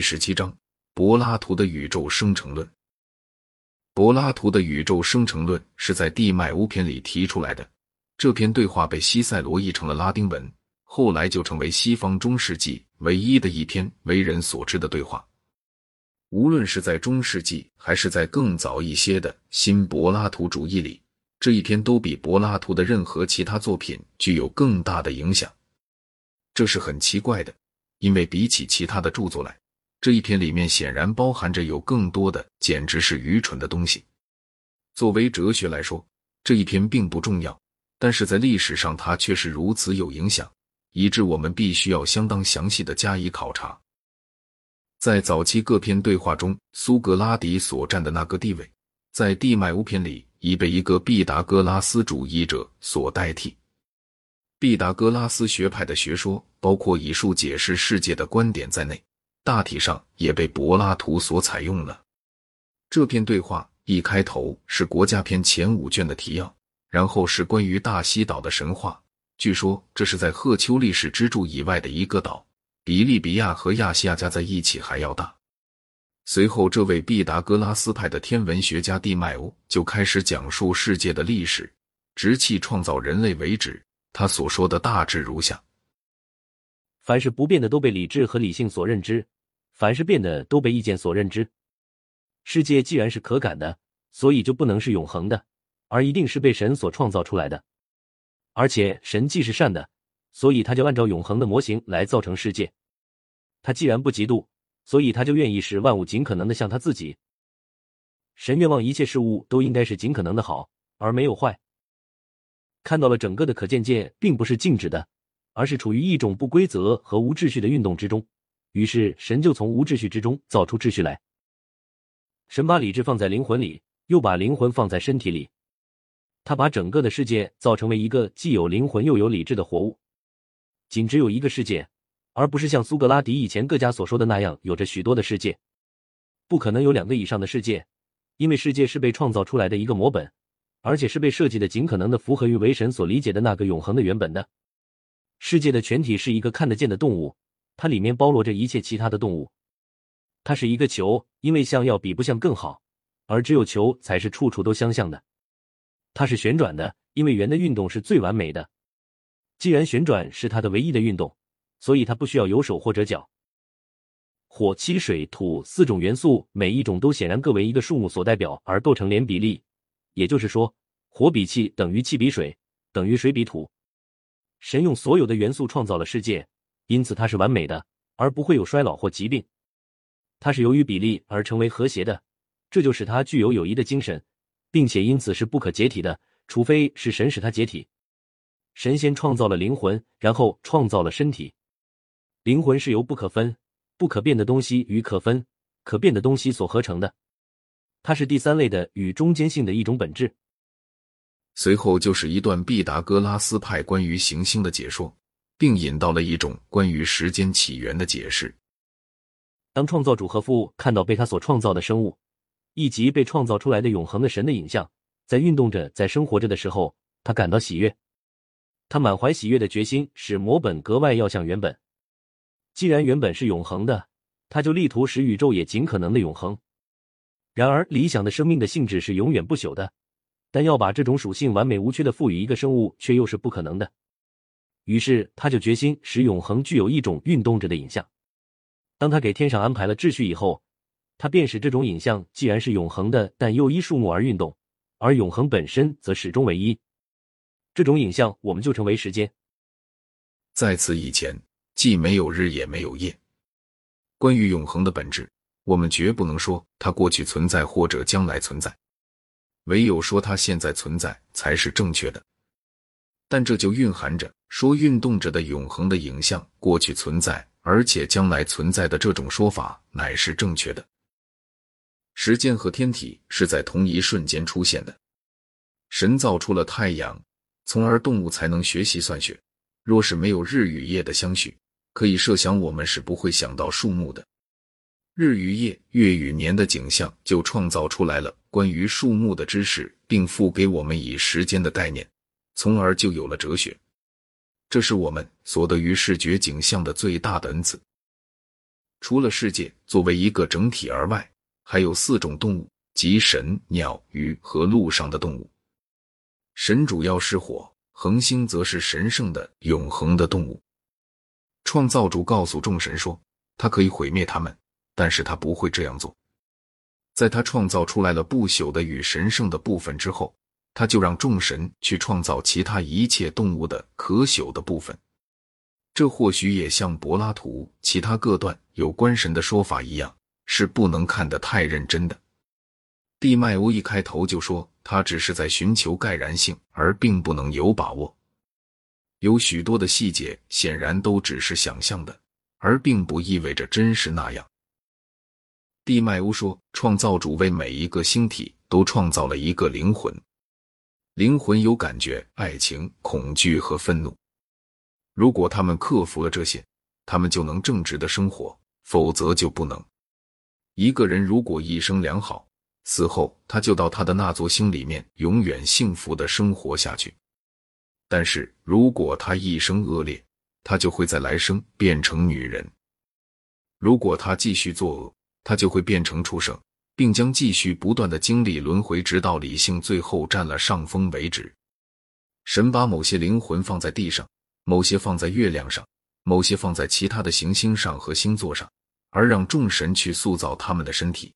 第十七章：柏拉图的宇宙生成论。柏拉图的宇宙生成论是在《地脉乌篇》里提出来的。这篇对话被西塞罗译成了拉丁文，后来就成为西方中世纪唯一的一篇为人所知的对话。无论是在中世纪，还是在更早一些的新柏拉图主义里，这一篇都比柏拉图的任何其他作品具有更大的影响。这是很奇怪的，因为比起其他的著作来，这一篇里面显然包含着有更多的简直是愚蠢的东西。作为哲学来说，这一篇并不重要，但是在历史上它却是如此有影响，以致我们必须要相当详细的加以考察。在早期各篇对话中，苏格拉底所占的那个地位，在《地脉乌篇》里已被一个毕达哥拉斯主义者所代替。毕达哥拉斯学派的学说，包括以数解释世界的观点在内，大体上也被柏拉图所采用了。这篇对话一开头是国家篇前五卷的提要，然后是关于大西岛的神话。据说这是在赫丘利史支柱以外的一个岛。比利比亚和亚细亚加在一起还要大。随后，这位毕达哥拉斯派的天文学家蒂迈欧就开始讲述世界的历史，直气创造人类为止。他所说的大致如下：凡是不变的都被理智和理性所认知，凡是变的都被意见所认知。世界既然是可感的，所以就不能是永恒的，而一定是被神所创造出来的。而且，神既是善的。所以他就按照永恒的模型来造成世界。他既然不嫉妒，所以他就愿意使万物尽可能的像他自己。神愿望一切事物都应该是尽可能的好，而没有坏。看到了整个的可见界并不是静止的，而是处于一种不规则和无秩序的运动之中。于是神就从无秩序之中造出秩序来。神把理智放在灵魂里，又把灵魂放在身体里。他把整个的世界造成为一个既有灵魂又有理智的活物。仅只有一个世界，而不是像苏格拉底以前各家所说的那样有着许多的世界。不可能有两个以上的世界，因为世界是被创造出来的一个模本，而且是被设计的尽可能的符合于为神所理解的那个永恒的原本的。世界的全体是一个看得见的动物，它里面包罗着一切其他的动物。它是一个球，因为像要比不像更好，而只有球才是处处都相像的。它是旋转的，因为圆的运动是最完美的。既然旋转是它的唯一的运动，所以它不需要有手或者脚。火、气、水、土四种元素，每一种都显然各为一个数目所代表而构成连比例。也就是说，火比气等于气比水等于水比土。神用所有的元素创造了世界，因此它是完美的，而不会有衰老或疾病。它是由于比例而成为和谐的，这就使它具有友谊的精神，并且因此是不可解体的，除非是神使它解体。神仙创造了灵魂，然后创造了身体。灵魂是由不可分、不可变的东西与可分、可变的东西所合成的，它是第三类的与中间性的一种本质。随后就是一段毕达哥拉斯派关于行星的解说，并引到了一种关于时间起源的解释。当创造主和父看到被他所创造的生物，以及被创造出来的永恒的神的影像在运动着、在生活着的时候，他感到喜悦。他满怀喜悦的决心使模本格外要像原本。既然原本是永恒的，他就力图使宇宙也尽可能的永恒。然而，理想的生命的性质是永远不朽的，但要把这种属性完美无缺的赋予一个生物，却又是不可能的。于是，他就决心使永恒具有一种运动着的影像。当他给天上安排了秩序以后，他便使这种影像既然是永恒的，但又依数目而运动，而永恒本身则始终为一。这种影像，我们就称为时间。在此以前，既没有日，也没有夜。关于永恒的本质，我们绝不能说它过去存在或者将来存在，唯有说它现在存在才是正确的。但这就蕴含着说运动着的永恒的影像过去存在，而且将来存在的这种说法乃是正确的。时间和天体是在同一瞬间出现的。神造出了太阳。从而动物才能学习算学。若是没有日与夜的相续，可以设想我们是不会想到数目的。日与夜、月与年的景象，就创造出来了关于树木的知识，并赋给我们以时间的概念，从而就有了哲学。这是我们所得于视觉景象的最大的恩赐。除了世界作为一个整体而外，还有四种动物，即神、鸟、鱼和陆上的动物。神主要是火，恒星则是神圣的、永恒的动物。创造主告诉众神说，他可以毁灭他们，但是他不会这样做。在他创造出来了不朽的与神圣的部分之后，他就让众神去创造其他一切动物的可朽的部分。这或许也像柏拉图其他各段有关神的说法一样，是不能看得太认真的。蒂麦欧一开头就说，他只是在寻求盖然性，而并不能有把握。有许多的细节显然都只是想象的，而并不意味着真实那样。蒂麦乌说，创造主为每一个星体都创造了一个灵魂，灵魂有感觉、爱情、恐惧和愤怒。如果他们克服了这些，他们就能正直的生活；否则就不能。一个人如果一生良好，死后他就到他的那座星里面，永远幸福的生活下去。但是如果他一生恶劣，他就会在来生变成女人；如果他继续作恶，他就会变成畜生，并将继续不断的经历轮回，直到理性最后占了上风为止。神把某些灵魂放在地上，某些放在月亮上，某些放在其他的行星上和星座上，而让众神去塑造他们的身体。